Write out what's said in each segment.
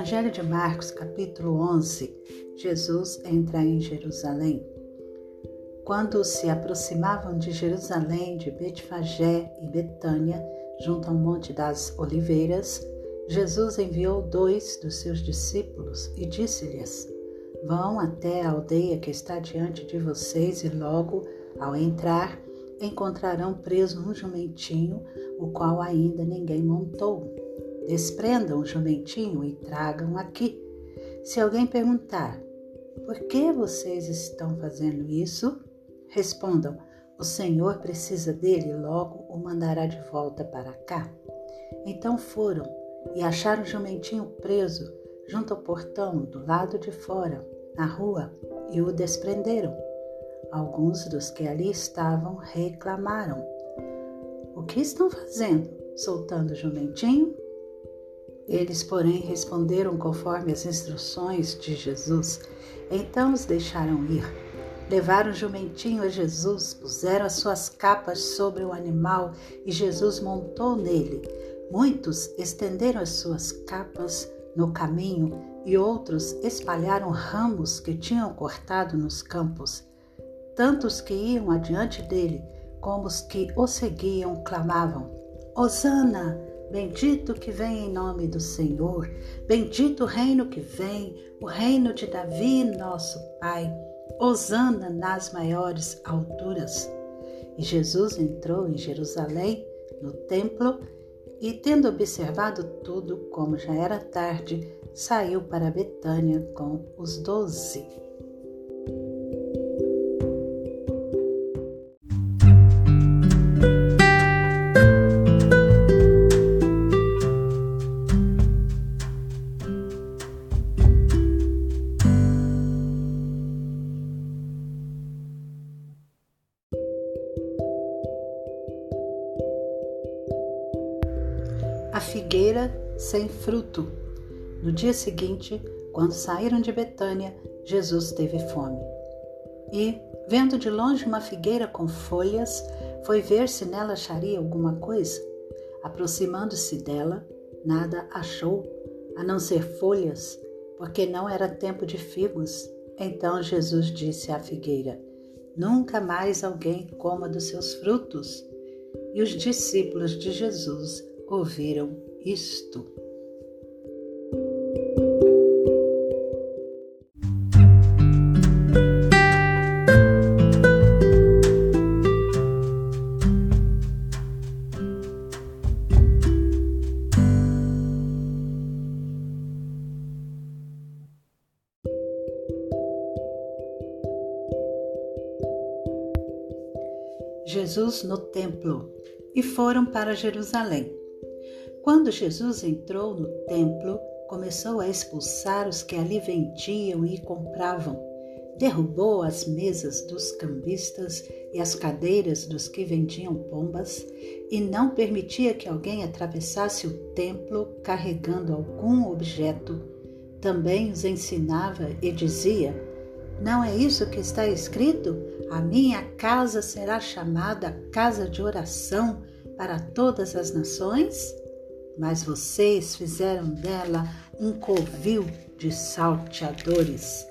Evangelho de Marcos, capítulo 11, Jesus entra em Jerusalém. Quando se aproximavam de Jerusalém, de Betfagé e Betânia, junto ao Monte das Oliveiras, Jesus enviou dois dos seus discípulos e disse-lhes: Vão até a aldeia que está diante de vocês e logo, ao entrar, encontrarão preso um jumentinho, o qual ainda ninguém montou. Desprendam o jumentinho e tragam aqui. Se alguém perguntar, por que vocês estão fazendo isso? Respondam, o Senhor precisa dele, logo o mandará de volta para cá. Então foram e acharam o jumentinho preso junto ao portão do lado de fora, na rua, e o desprenderam. Alguns dos que ali estavam reclamaram: O que estão fazendo? Soltando o jumentinho? Eles, porém, responderam conforme as instruções de Jesus. Então os deixaram ir. Levaram o jumentinho a Jesus, puseram as suas capas sobre o animal e Jesus montou nele. Muitos estenderam as suas capas no caminho e outros espalharam ramos que tinham cortado nos campos. Tanto os que iam adiante dele como os que o seguiam clamavam: Hosana! Bendito que vem em nome do Senhor, bendito o reino que vem, o reino de Davi, nosso Pai. Hosana nas maiores alturas. E Jesus entrou em Jerusalém, no templo, e, tendo observado tudo, como já era tarde, saiu para Betânia com os doze. A figueira sem fruto. No dia seguinte, quando saíram de Betânia, Jesus teve fome. E, vendo de longe uma figueira com folhas, foi ver se nela acharia alguma coisa. Aproximando-se dela, nada achou, a não ser folhas, porque não era tempo de figos. Então Jesus disse à figueira: Nunca mais alguém coma dos seus frutos. E os discípulos de Jesus ouviram isto. Jesus no templo e foram para Jerusalém. Quando Jesus entrou no templo, começou a expulsar os que ali vendiam e compravam. Derrubou as mesas dos cambistas e as cadeiras dos que vendiam pombas, e não permitia que alguém atravessasse o templo carregando algum objeto. Também os ensinava e dizia: Não é isso que está escrito? A minha casa será chamada casa de oração para todas as nações? Mas vocês fizeram dela um covil de salteadores.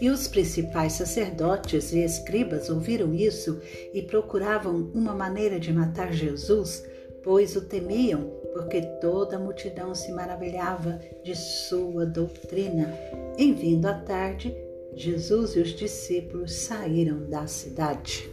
E os principais sacerdotes e escribas ouviram isso e procuravam uma maneira de matar Jesus, pois o temiam, porque toda a multidão se maravilhava de sua doutrina. Em vindo à tarde, Jesus e os discípulos saíram da cidade.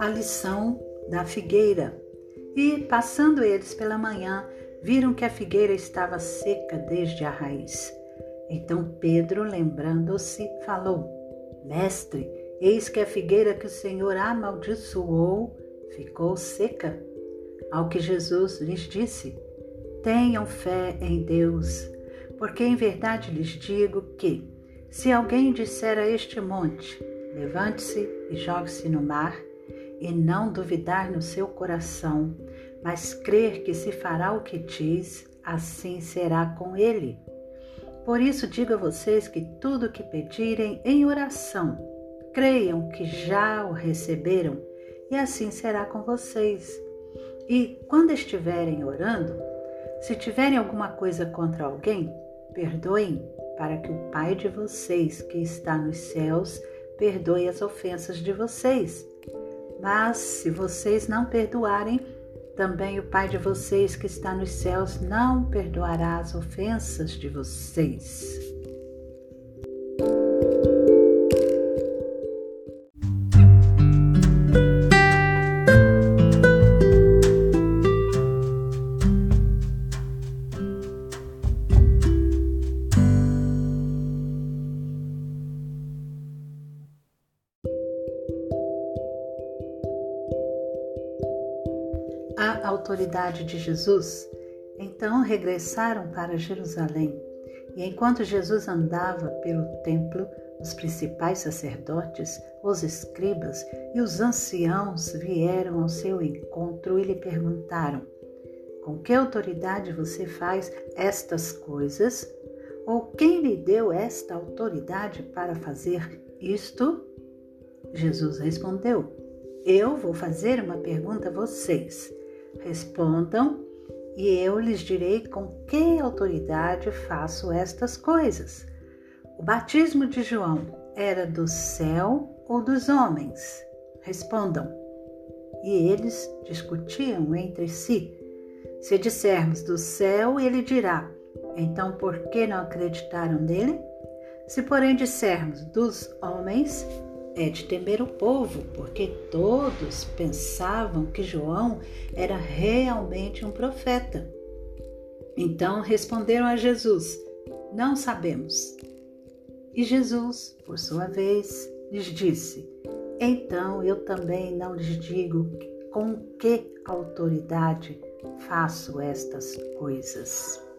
A lição da figueira. E, passando eles pela manhã, viram que a figueira estava seca desde a raiz. Então Pedro, lembrando-se, falou: Mestre, eis que a figueira que o Senhor amaldiçoou ficou seca. Ao que Jesus lhes disse: Tenham fé em Deus, porque em verdade lhes digo que, se alguém disser a este monte: Levante-se e jogue-se no mar, e não duvidar no seu coração, mas crer que se fará o que diz, assim será com ele. Por isso digo a vocês que tudo o que pedirem em oração, creiam que já o receberam, e assim será com vocês. E quando estiverem orando, se tiverem alguma coisa contra alguém, perdoem, para que o Pai de vocês, que está nos céus, perdoe as ofensas de vocês. Mas se vocês não perdoarem, também o Pai de vocês que está nos céus não perdoará as ofensas de vocês. A autoridade de Jesus, então regressaram para Jerusalém. E enquanto Jesus andava pelo templo, os principais sacerdotes, os escribas e os anciãos vieram ao seu encontro e lhe perguntaram: Com que autoridade você faz estas coisas? Ou quem lhe deu esta autoridade para fazer isto? Jesus respondeu: Eu vou fazer uma pergunta a vocês. Respondam, e eu lhes direi com que autoridade faço estas coisas. O batismo de João era do céu ou dos homens? Respondam. E eles discutiam entre si. Se dissermos do céu, ele dirá: Então por que não acreditaram nele? Se, porém, dissermos dos homens, é de temer o povo, porque todos pensavam que João era realmente um profeta. Então responderam a Jesus: Não sabemos. E Jesus, por sua vez, lhes disse: Então eu também não lhes digo com que autoridade faço estas coisas.